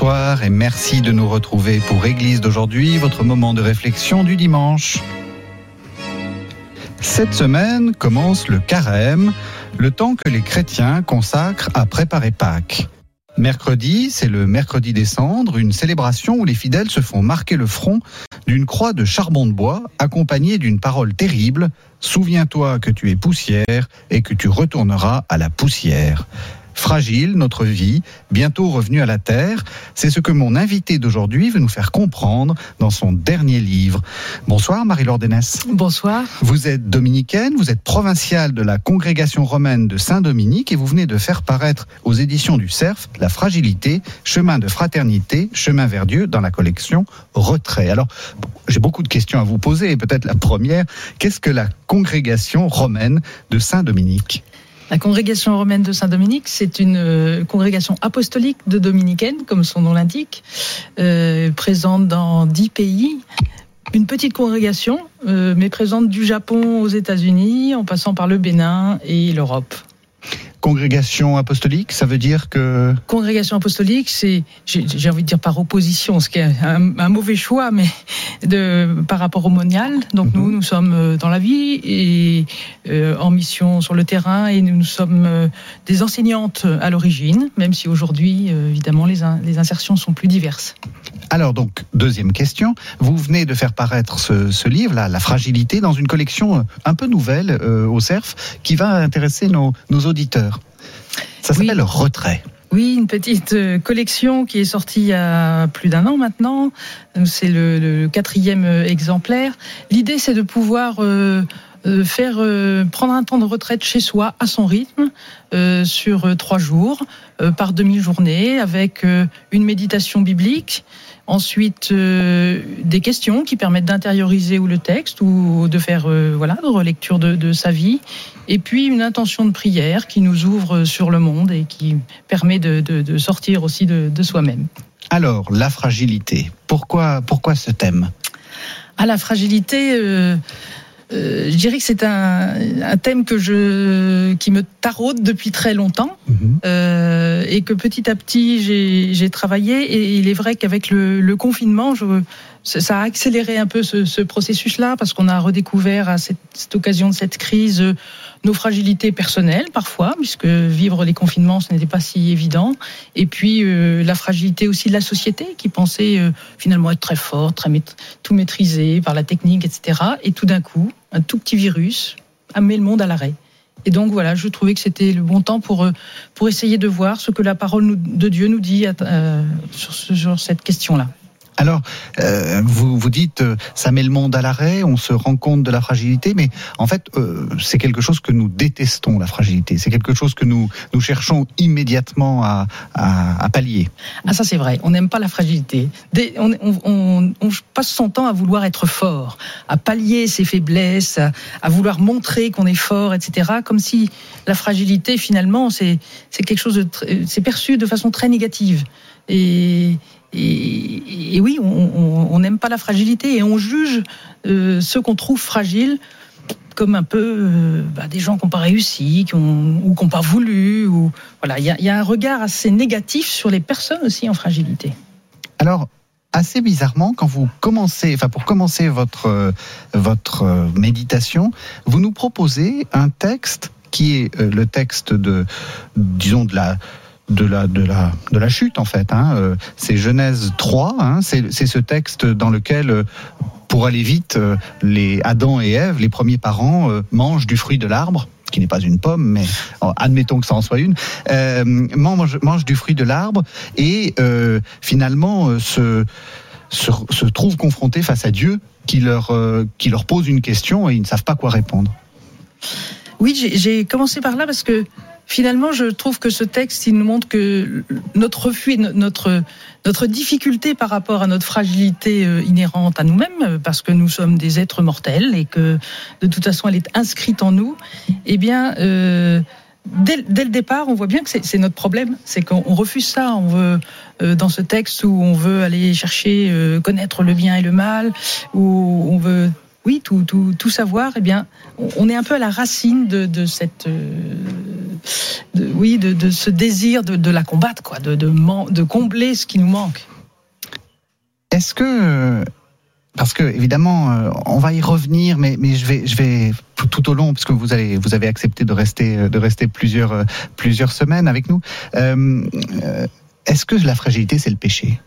Bonsoir et merci de nous retrouver pour Église d'aujourd'hui, votre moment de réflexion du dimanche. Cette semaine commence le carême, le temps que les chrétiens consacrent à préparer Pâques. Mercredi, c'est le mercredi des cendres, une célébration où les fidèles se font marquer le front d'une croix de charbon de bois accompagnée d'une parole terrible Souviens-toi que tu es poussière et que tu retourneras à la poussière fragile, notre vie, bientôt revenue à la terre. C'est ce que mon invité d'aujourd'hui veut nous faire comprendre dans son dernier livre. Bonsoir Marie-Laure Denès. Bonsoir. Vous êtes dominicaine, vous êtes provinciale de la congrégation romaine de Saint-Dominique et vous venez de faire paraître aux éditions du CERF La fragilité, chemin de fraternité, chemin vers Dieu dans la collection Retrait. Alors, j'ai beaucoup de questions à vous poser et peut-être la première, qu'est-ce que la congrégation romaine de Saint-Dominique? La congrégation romaine de Saint-Dominique, c'est une euh, congrégation apostolique de dominicaines, comme son nom l'indique, euh, présente dans dix pays. Une petite congrégation, euh, mais présente du Japon aux États-Unis, en passant par le Bénin et l'Europe congrégation apostolique, ça veut dire que... Congrégation apostolique, c'est, j'ai envie de dire par opposition, ce qui est un, mauvais choix, mais de, par rapport au monial. Donc nous, mhm. nous sommes euh, dans la vie et euh, en mission sur le terrain et nous, sommes euh, des enseignantes à l'origine, même si aujourd'hui, évidemment, les, les insertions sont plus diverses. Alors donc, deuxième question, vous venez de faire paraître ce, livre, là, La fragilité, dans une collection un peu nouvelle au CERF, qui va intéresser nos, nos auditeurs. Ça s'appelle Retrait. Oui, une petite euh, collection qui est sortie il y a plus d'un an maintenant. C'est le, quatrième euh, exemplaire. L'idée, c'est de pouvoir euh, faire prendre un temps de retraite chez soi à son rythme sur trois jours par demi-journée avec une méditation biblique Ensuite, euh, des questions qui permettent d'intérioriser ou le texte ou de faire euh, voilà de relecture de, sa vie. Et puis une intention de prière qui nous ouvre sur le monde et qui permet de, sortir aussi de, soi-même. Alors, la fragilité. Pourquoi, pourquoi ce thème? À la fragilité. Euh, je dirais que c'est un, un, thème que je, qui me taraude depuis très longtemps mhm. euh, et que petit à petit j'ai travaillé. Et il est vrai qu'avec le, le, confinement, je, ça a accéléré un peu ce, ce processus-là parce qu'on a redécouvert à cette, occasion de cette crise euh, nos fragilités personnelles parfois, puisque vivre les confinements ce n'était pas si évident, et puis euh, la fragilité aussi de la société qui pensait euh, finalement être très forte, très tout maîtrisé par la technique, etc. Et tout d'un coup, un tout petit virus a mis le monde à l'arrêt. Et donc voilà, je trouvais que c'était le bon temps pour pour essayer de voir ce que la parole de Dieu nous dit sur, sur cette question-là. Alors, euh, vous vous dites, euh, ça met le monde à l'arrêt, on se rend compte de la fragilité, mais en fait, euh, c'est quelque chose que nous détestons, la fragilité. C'est quelque chose que nous, nous cherchons immédiatement à, à, pallier. Ah ça c'est vrai, on n'aime pas la fragilité. on, on, on, passe son temps à vouloir être fort, à pallier ses faiblesses, à, à vouloir montrer qu'on est fort, etc. Comme si la fragilité, finalement, c'est quelque chose de... C'est perçu de façon très négative. Et, et, oui, on n'aime pas la fragilité et on juge euh, ceux qu'on trouve fragiles comme un peu euh, bah, des gens qui n'ont pas réussi, ou qui n'ont pas voulu. Ou, voilà, il y, a un regard assez négatif sur les personnes aussi en fragilité. Alors, assez bizarrement, quand vous commencez, enfin pour commencer votre votre méditation, vous nous proposez un texte qui est euh, le texte de, disons de la de la, de la, de la chute, en fait. Hein. Euh, c'est Genèse 3, hein. c'est ce texte dans lequel, euh, pour aller vite, euh, les Adam et Ève, les premiers parents, mangent du fruit de l'arbre qui n'est pas une pomme, mais admettons que ça en soit une, euh, mangent, du fruit de l'arbre et finalement se, se, se, trouvent confrontés face à Dieu qui leur, qui leur pose une question et ils ne savent pas quoi répondre. Oui, j'ai commencé par là parce que finalement, je trouve que ce texte, il nous montre que notre refus, notre notre difficulté par rapport à notre fragilité euh, inhérente à nous-mêmes, parce que nous sommes des êtres mortels et que de toute façon elle est inscrite en nous, eh bien, euh, dès, le départ, on voit bien que c'est notre problème, c'est qu'on refuse ça. On veut euh, dans ce texte où on veut aller chercher connaître le bien et le mal, où on veut oui, tout, tout, tout, savoir, eh bien, on est un peu à la racine de, cette, oui, de, ce désir de, la combattre, quoi, de, de, combler ce qui nous manque. Est-ce que parce que évidemment, euh, on va y revenir, mais, mais je vais, je vais tout au long, parce que vous avez, vous avez accepté de rester, de rester plusieurs, euh, plusieurs semaines avec nous. Euh, est-ce que la fragilité, c'est le péché?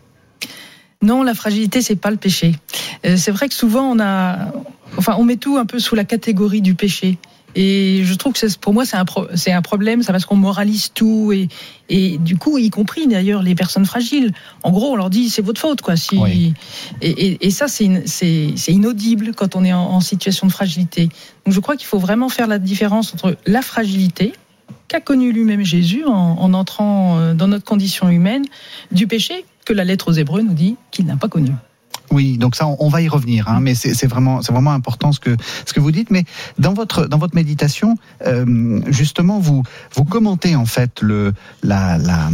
Non, la fragilité, c'est pas le péché. c'est vrai que souvent, on a, enfin, on met tout un peu sous la catégorie du péché. Et je trouve que pour moi, c'est un, c'est un problème, ça parce qu'on moralise tout et, et du coup, y compris d'ailleurs les personnes fragiles. En gros, on leur dit c'est votre faute, quoi. Si, et, et, ça, c'est, inaudible quand on est en, situation de fragilité. Donc, je crois qu'il faut vraiment faire la différence entre la fragilité qu'a connu lui-même Jésus en, en entrant euh, dans notre condition humaine, du péché que la lettre aux Hébreux nous dit qu'il n'a pas connu. Oui, donc ça, on va y revenir, hein, mais c'est vraiment, c'est vraiment important ce que ce que vous dites. Mais dans votre dans votre méditation, euh, justement, vous vous commentez en fait le la la,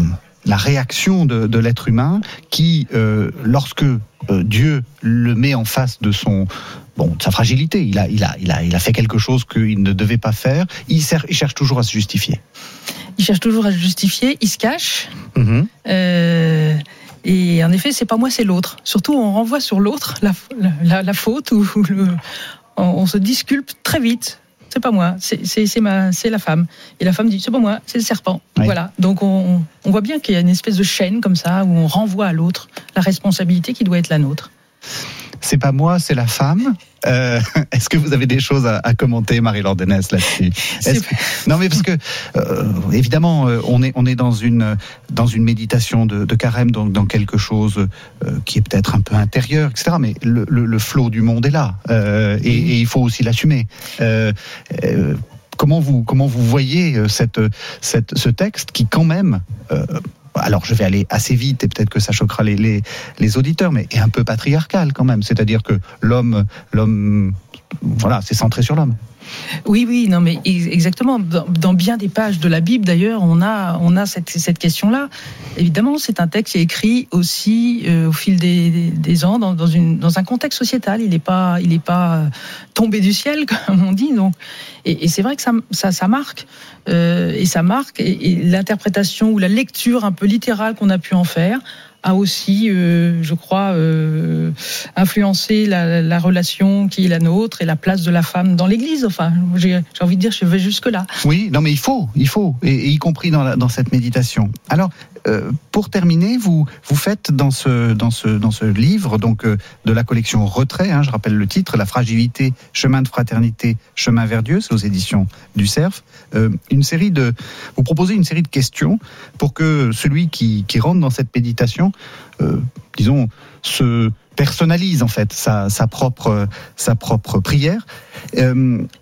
la réaction de, de l'être humain qui, euh, lorsque euh, Dieu le met en face de son bon de sa fragilité, il a il a il a il a fait quelque chose qu'il ne devait pas faire. Il, il cherche toujours à se justifier. Il cherche toujours à se justifier. Il se cache. Mmh. Euh, et en effet, c'est pas moi, c'est l'autre. Surtout, on renvoie sur l'autre la, la, la, faute ou le, on, se disculpe très vite. C'est pas moi, c'est ma, c'est la femme. Et la femme dit c'est pas moi, c'est le serpent. Voilà. Donc on, on voit bien qu'il y a une espèce de chaîne comme ça où on renvoie à l'autre la responsabilité qui doit être la nôtre c'est pas moi, c'est la femme. Euh, est-ce que vous avez des choses à, commenter, Marie-Laure là-dessus Non, mais parce que euh, évidemment, euh, on est on est dans une dans une méditation de, carême, donc dans quelque chose qui est peut-être un peu intérieur, etc. Mais le, le, flot du monde est là, et, il faut aussi l'assumer. comment vous comment vous voyez cette, cette ce texte qui quand même alors je vais aller assez vite et peut-être que ça choquera les, auditeurs, mais est un peu patriarcal quand même. C'est-à-dire que l'homme, l'homme, voilà, c'est centré sur l'homme. Oui, oui, non, mais exactement. Dans, bien des pages de la Bible, d'ailleurs, on a, on a cette, cette question-là. Évidemment, c'est un texte qui est écrit aussi euh, au fil des, ans dans, dans, un contexte sociétal. Il n'est pas, pas euh, tombé du ciel, comme on dit. Donc, et, c'est vrai que ça, ça, marque. Euh, et ça marque. Et l'interprétation ou la lecture un peu littérale qu'on a pu en faire a aussi, euh, je crois, euh, influencé la, la, relation qui est la nôtre et la place de la femme dans l'Église. Enfin, j'ai envie de dire, je vais jusque là. Oui, non, mais il faut, il faut, et, y compris dans, dans cette méditation. Alors, euh, pour terminer, vous vous faites dans ce dans ce dans ce livre donc euh, de la collection Retrait, hein, je rappelle le titre, La fragilité, chemin de fraternité, chemin vers Dieu, c'est aux éditions du Cerf. Euh, une série de vous proposez une série de questions pour que celui qui qui rentre dans cette méditation, disons, se personnalise en fait sa, sa propre sa propre prière.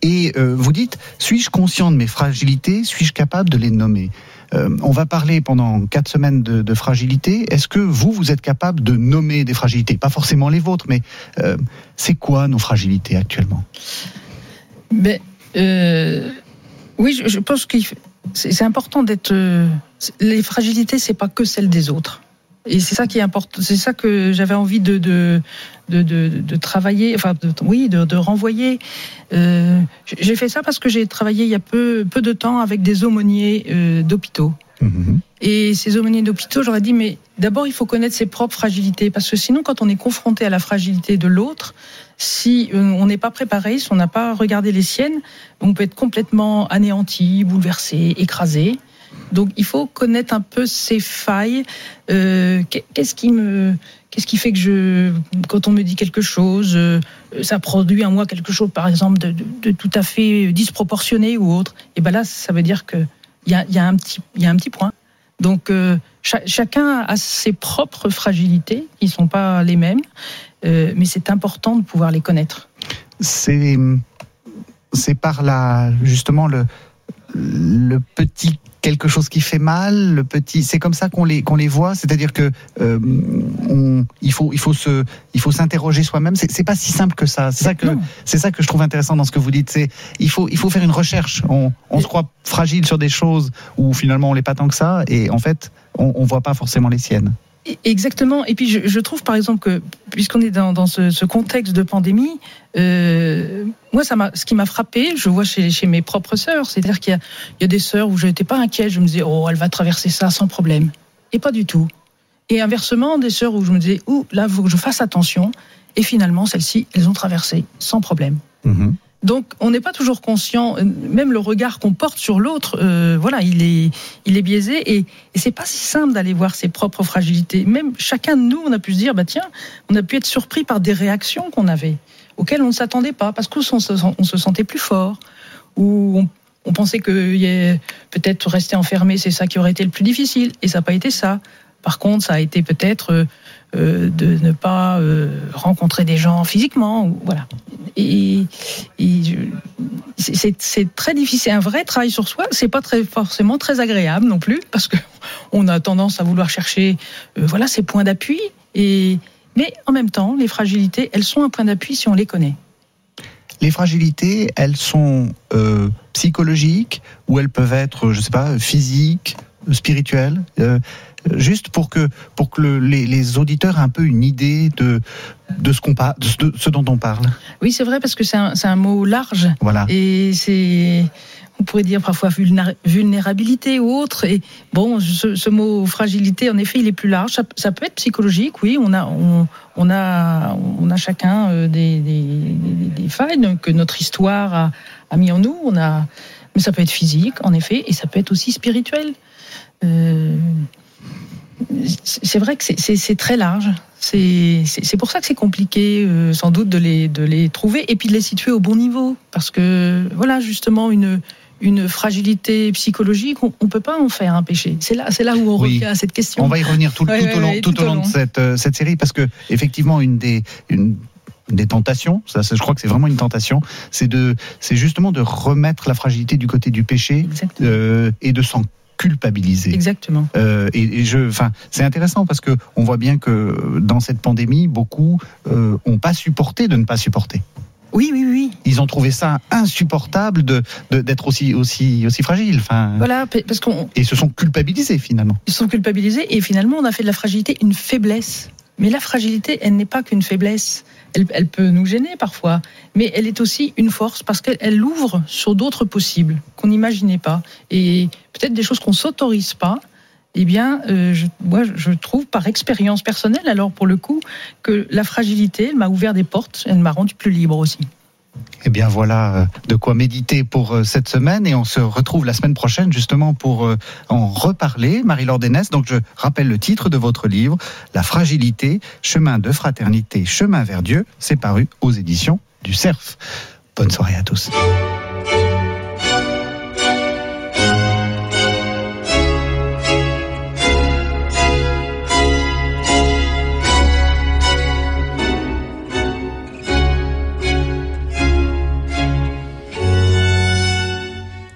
Et vous dites suis-je conscient de mes fragilités? Suis-je capable de les nommer? Euh, on va parler pendant quatre semaines de, fragilité. Est-ce que vous, vous êtes capable de nommer des fragilités? Pas forcément les vôtres, mais euh, c'est quoi nos fragilités actuellement? Mais, euh, Oui, je, pense que c'est important d'être. les fragilités, c'est pas que celles des autres. Et c'est ça qui est important. C'est ça que j'avais envie de, de, de, travailler, enfin, oui, de, renvoyer. Euh, j'ai fait ça parce que j'ai travaillé il y a peu, peu de temps avec des aumôniers euh, d'hôpitaux. Mm-hmm. Et ces aumôniers d'hôpitaux, j'aurais dit, mais d'abord, il faut connaître ses propres fragilités, parce que sinon, quand on est confronté à la fragilité de l'autre, si euh, on n'est pas préparé, si on n'a pas regardé les siennes, on peut être complètement anéanti, bouleversé, écrasé. Donc il faut connaître un peu ses failles. Euh, qu'est-ce qui me, qu'est-ce qui fait que je, quand on me dit quelque chose, euh, ça produit en moi quelque chose, par exemple, de, tout à fait disproportionné ou autre. Et ben là, ça veut dire que il y a, un petit, y a un petit point. Donc euh, chacun a ses propres fragilités qui sont pas les mêmes, mais c'est important de pouvoir les connaître. C'est, c'est par là justement le le petit quelque chose qui fait mal, le petit, c'est comme ça qu'on les qu'on les voit, c'est-à-dire que euh, on, il faut il faut se il faut s'interroger soi-même. C'est pas si simple que ça. C'est ça que c'est ça que je trouve intéressant dans ce que vous dites. C'est il faut il faut faire une recherche. On, on se croit fragile sur des choses où finalement on l'est pas tant que ça, et en fait on, on voit pas forcément les siennes. Exactement. Et puis je, je, trouve par exemple que puisqu'on est dans, dans ce, ce, contexte de pandémie, euh, moi ça m'a, ce qui m'a frappé, je vois chez, chez mes propres sœurs, c'est-à-dire qu'il y a, il y a des sœurs où je n'étais pas inquiète, je me disais oh elle va traverser ça sans problème, et pas du tout. Et inversement des sœurs où je me disais oh là faut que je fasse attention, et finalement celles-ci elles ont traversé sans problème. Mmh. Donc, on n'est pas toujours conscient, même le regard qu'on porte sur l'autre, euh, voilà, il est, il est biaisé et, et c'est pas si simple d'aller voir ses propres fragilités. Même chacun de nous, on a pu se dire, bah tiens, on a pu être surpris par des réactions qu'on avait, auxquelles on ne s'attendait pas, parce qu'on se, on se sentait plus fort, ou on, on pensait que peut-être rester enfermé, c'est ça qui aurait été le plus difficile, et ça n'a pas été ça. Par contre, ça a été peut-être euh, de ne pas euh, rencontrer des gens physiquement, voilà. Et, c'est très difficile. Un vrai travail sur soi, c'est pas très forcément très agréable non plus, parce que on a tendance à vouloir chercher, euh, voilà, ces points d'appui. Mais en même temps, les fragilités, elles sont un point d'appui si on les connaît. Les fragilités, elles sont psychologiques ou elles peuvent être, je sais pas, physiques, spirituelles. Euh, juste pour que pour que le, les, les, auditeurs aient un peu une idée de de ce qu'on de ce dont on parle. Oui, c'est vrai parce que c'est un, un mot large. Voilà. Et c'est on pourrait dire parfois vulnérabilité ou autre. Et bon, ce, ce, mot fragilité, en effet, il est plus large. Ça, ça, peut être psychologique, oui. On a, on, on a, on a chacun euh, des, des, des, failles que notre histoire a, a, mis en nous. On a, mais ça peut être physique, en effet, et ça peut être aussi spirituel. Euh, c'est vrai que c'est très large. C'est pour ça que c'est compliqué, euh, sans doute, de les, de les trouver et puis de les situer au bon niveau. Parce que, voilà, justement, une, une fragilité psychologique, on ne peut pas en faire un péché. C'est là, là où on oui. revient à cette question. On va y revenir tout, ouais, tout, au, long, tout, tout au long, de cette, euh, cette série, parce que, effectivement, une des. Une des tentations, ça, je crois que c'est vraiment une tentation, c'est de, c'est justement de remettre la fragilité du côté du péché euh, et de s'en culpabiliser. Exactement. Euh, et, et, je, enfin, c'est intéressant parce que on voit bien que dans cette pandémie, beaucoup euh, ont pas supporté de ne pas supporter. Oui, oui, oui. Ils ont trouvé ça insupportable de d'être aussi aussi aussi fragile. Enfin. Voilà, parce qu'on. Et se sont culpabilisés finalement. Ils se sont culpabilisés et finalement on a fait de la fragilité une faiblesse. Mais la fragilité, elle n'est pas qu'une faiblesse. Elle, peut nous gêner parfois, mais elle est aussi une force parce qu'elle ouvre sur d'autres possibles qu'on n'imaginait pas. Et peut-être des choses qu'on s'autorise pas. Eh bien, euh, je, moi, je trouve par expérience personnelle, alors pour le coup, que la fragilité, m'a ouvert des portes, elle m'a rendu plus libre aussi. Eh bien voilà de quoi méditer pour cette semaine et on se retrouve la semaine prochaine justement pour en reparler. Marie-Laure Dénès, donc je rappelle le titre de votre livre, La fragilité, chemin de fraternité, chemin vers Dieu, c'est paru aux éditions du CERF. Bonne soirée à tous.